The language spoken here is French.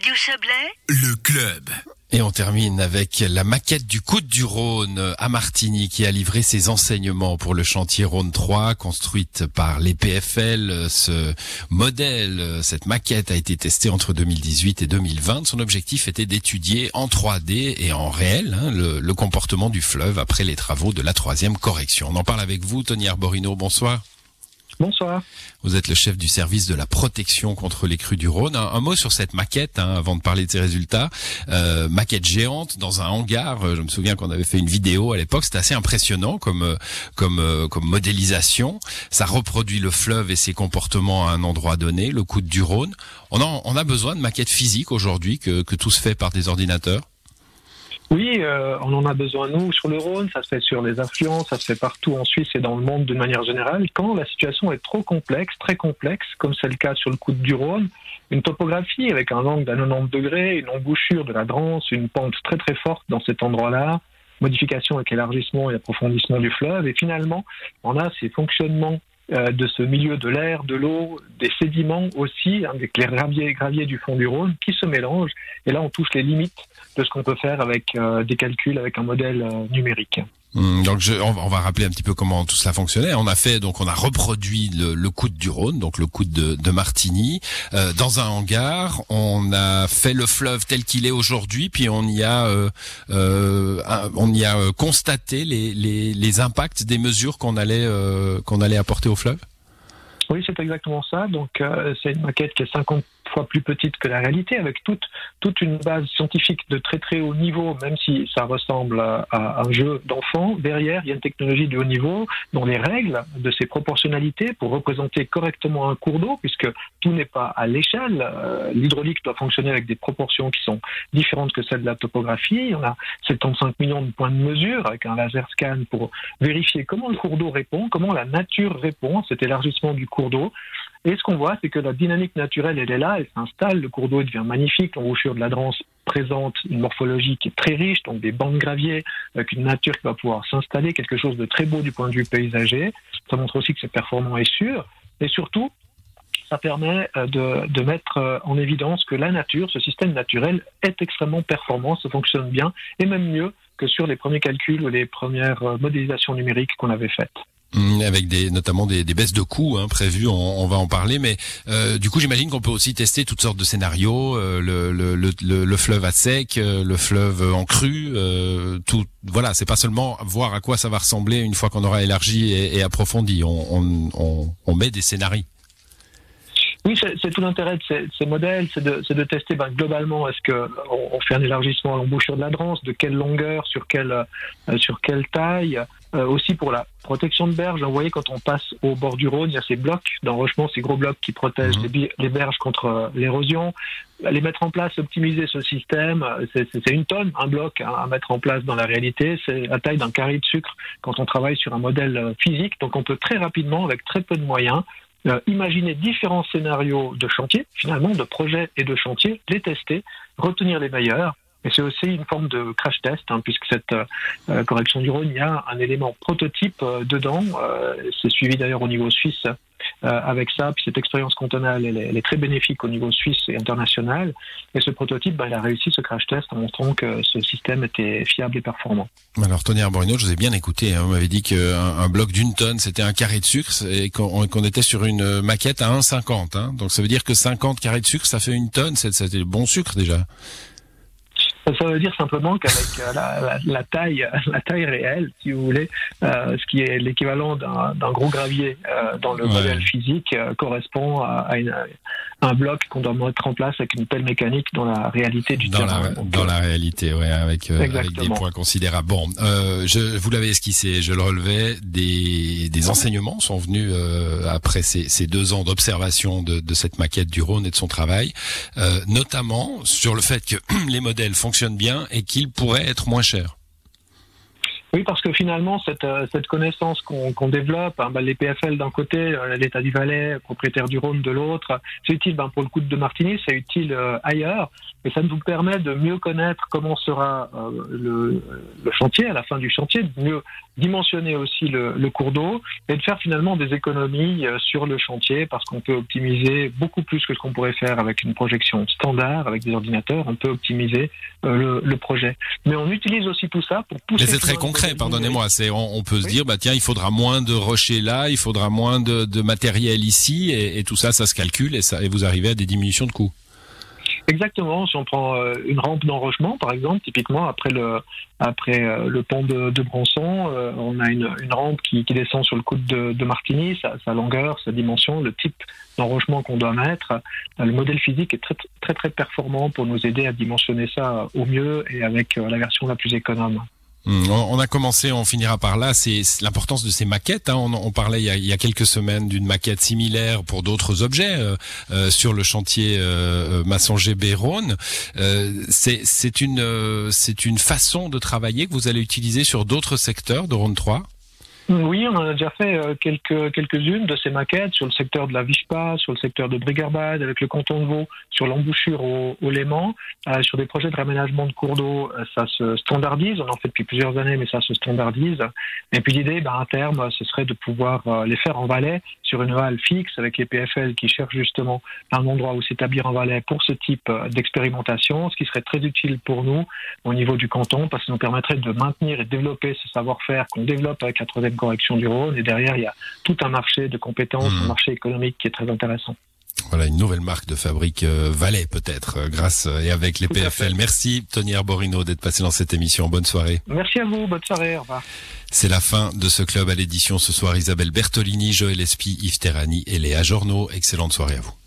Radio Chablais, le club. Et on termine avec la maquette du Coude du Rhône à Martigny qui a livré ses enseignements pour le chantier Rhône 3 construite par les PFL. Ce modèle, cette maquette a été testée entre 2018 et 2020. Son objectif était d'étudier en 3D et en réel hein, le, le, comportement du fleuve après les travaux de la troisième correction. On en parle avec vous, Tony Arborino. Bonsoir. Bonsoir. Vous êtes le chef du service de la protection contre les crues du Rhône. Un, mot sur cette maquette, hein, avant de parler de ses résultats. Euh, maquette géante dans un hangar. Euh, je me souviens qu'on avait fait une vidéo à l'époque. C'était assez impressionnant comme euh, comme comme modélisation. Ça reproduit le fleuve et ses comportements à un endroit donné, le coude du Rhône. On a on a besoin de maquettes physiques aujourd'hui que que tout se fait par des ordinateurs? Oui, euh, on en a besoin, nous, sur le Rhône, ça se fait sur les affluents, ça se fait partout en Suisse et dans le monde d'une manière générale. Quand la situation est trop complexe, très complexe, comme c'est le cas sur le coude du Rhône, une topographie avec un angle d'à 90 degrés, une embouchure de la Drance, une pente très très forte dans cet endroit-là, modification avec élargissement et approfondissement du fleuve, et finalement, on a ces fonctionnements de ce milieu de l'air, de l'eau, des sédiments aussi, avec les graviers, graviers du fond du Rhône qui se mélangent. Et là, on touche les limites de ce qu'on peut faire avec euh, des calculs, avec un modèle euh, numérique. Hum, donc je, on, va rappeler un petit peu comment tout cela fonctionnait. On a fait donc on a reproduit le, le coude du Rhône, donc le coude de, de Martigny, euh, dans un hangar. On a fait le fleuve tel qu'il est aujourd'hui, puis on y a euh, euh, on y a constaté les, les, les impacts des mesures qu'on allait qu'on allait apporter au fleuve? Oui, c'est exactement ça. Donc c'est une maquette qui est 50 fois plus petite que la réalité, avec toute, toute une base scientifique de très très haut niveau, même si ça ressemble à, un jeu d'enfant. Derrière, il y a une technologie de haut niveau dont les règles de ces proportionnalités pour représenter correctement un cours d'eau, puisque tout n'est pas à l'échelle. Euh, l'hydraulique doit fonctionner avec des proportions qui sont différentes que celles de la topographie. On a 75 millions de points de mesure avec un laser scan pour vérifier comment le cours d'eau répond, comment la nature répond à cet élargissement du cours d'eau. Et ce qu'on voit, c'est que la dynamique naturelle, elle est là, elle s'installe, le cours d'eau devient magnifique, l'embouchure de la Drance présente une morphologie qui est très riche, donc des bancs de gravier, avec une nature qui va pouvoir s'installer, quelque chose de très beau du point de vue paysager. Ça montre aussi que c'est performant et sûr. Et surtout, ça permet euh, de, de, mettre euh, en évidence que la nature, ce système naturel, est extrêmement performant, ça fonctionne bien, et même mieux que sur les premiers calculs ou les premières euh, modélisations numériques qu'on avait faites. Mmh, avec des notamment des, des baisses de coûts hein, prévues, on, on, va en parler. Mais euh, du coup, j'imagine qu'on peut aussi tester toutes sortes de scénarios, euh, le, le, le, le, fleuve à sec, euh, le fleuve en crue, euh, tout. Voilà, c'est pas seulement voir à quoi ça va ressembler une fois qu'on aura élargi et, et approfondi. On, on, on, met des scénarios. C'est tout l'intérêt de ces, ces modèles, c'est de, de, tester ben, globalement est-ce que on, fait un élargissement à l'embouchure de la Drance, de quelle longueur, sur quelle euh, sur quelle taille, euh, aussi pour la protection de berges. Vous voyez, quand on passe au bord du Rhône, il y a ces blocs d'enrochement, ces gros blocs qui protègent mhm. les, berges contre euh, l'érosion. Les mettre en place, optimiser ce système, c'est une tonne, un bloc hein, à mettre en place dans la réalité. C'est la taille d'un carré de sucre quand on travaille sur un modèle euh, physique. Donc on peut très rapidement, avec très peu de moyens, imaginer différents scénarios de chantier, finalement de projets et de chantier, les tester, retenir les meilleurs mais c'est aussi une forme de crash test, hein, puisque cette euh, correction du Rhône, il y a un élément prototype euh, dedans. Euh, c'est suivi d'ailleurs au niveau suisse avec ça. Puis cette expérience cantonale, elle elle est, très bénéfique au niveau suisse et international. Et ce prototype, bah, il a réussi ce crash test en montrant que ce système était fiable et performant. Alors Tony Arborino, je vous ai bien écouté. Hein. Vous m'avez dit qu'un un bloc d'une tonne, c'était un carré de sucre et qu'on était sur une maquette à 1,50. Hein. Donc ça veut dire que 50 carrés de sucre, ça fait une tonne. C'était bon sucre déjà. Ça veut dire simplement qu'avec euh, la, la, taille, la taille réelle, si vous voulez, euh, ce qui est l'équivalent d'un gros gravier euh, dans le modèle physique, euh, correspond à, à une, un bloc qu'on doit mettre en place avec une pelle mécanique dans la réalité du dans terrain. La, dans la réalité, ouais, avec, avec des points considérables. Bon, je, vous l'avez esquissé, je le relevais, des, des enseignements sont venus après ces, ces, deux ans d'observation de, de, cette maquette du Rhône et de son travail, notamment sur le fait que les modèles fonctionnent bien et qu'il pourrait être moins cher. Oui, parce que finalement, cette, euh, cette connaissance qu'on développe, hein, ben, les PFL d'un côté, euh, l'État du Valais, propriétaire du Rhône de l'autre, c'est utile ben, pour le coup de Martigny, c'est utile euh, ailleurs, et ça nous permet de mieux connaître comment sera le, le, chantier, à la fin du chantier, de mieux dimensionner aussi le, le cours d'eau, et de faire finalement des économies sur le chantier, parce qu'on peut optimiser beaucoup plus que ce qu'on pourrait faire avec une projection standard, avec des ordinateurs, on peut optimiser le, le, projet. Mais on utilise aussi tout ça pour pousser... Mais c'est très concret, pardonnez-moi. C'est on, peut se dire, bah tiens, il faudra moins de rochers là, il faudra moins de, de matériel ici, et, et, tout ça, ça se calcule, et, ça, et vous arrivez à des diminutions de coûts. Exactement. Si on prend euh, une rampe d'enrochement, par exemple, typiquement après le après euh, le pont de, de Bronson, euh, on a une, une rampe qui, qui, descend sur le coude de, de Martigny, sa, sa, longueur, sa dimension, le type d'enrochement qu'on doit mettre. Le modèle physique est très très très performant pour nous aider à dimensionner ça au mieux et avec la version la plus économe. Hmm, on a commencé, on finira par là. C'est l'importance de ces maquettes. Hein. On, parlait il y, a, quelques semaines d'une maquette similaire pour d'autres objets euh, euh, sur le chantier euh, Massonger-Béronne. c'est une, c'est une façon de travailler que vous allez utiliser sur d'autres secteurs de Rhône 3 oui, on en a déjà fait euh, quelques, quelques-unes de ces maquettes sur le secteur de la Vichpa, sur le secteur de Brigarbade, avec le canton de Vaud, sur l'embouchure au, au Léman, euh, sur des projets de réaménagement de cours d'eau, euh, ça se standardise. On en fait depuis plusieurs années, mais ça se standardise. Et puis l'idée, ben, à terme, ce serait de pouvoir les faire en Valais sur une halle fixe avec les PFL qui cherchent justement un endroit où s'établir en Valais pour ce type d'expérimentation, ce qui serait très utile pour nous au niveau du canton parce que ça nous permettrait de maintenir et développer ce savoir-faire qu'on développe avec la troisième correction du Rhône. Et derrière, il y a tout un marché de compétences, un mmh. marché économique qui est très intéressant. Voilà une nouvelle marque de fabrique euh, Valais peut-être euh, grâce euh, et avec les PFL. Merci Tony Arborino d'être passé dans cette émission. Bonne soirée. Merci à vous. Bonne soirée. Au revoir. C'est la fin de ce club à l'édition ce soir. Isabelle Bertolini, Joël Espy, Yves Terrani et Léa Journeau. Excellente soirée à vous.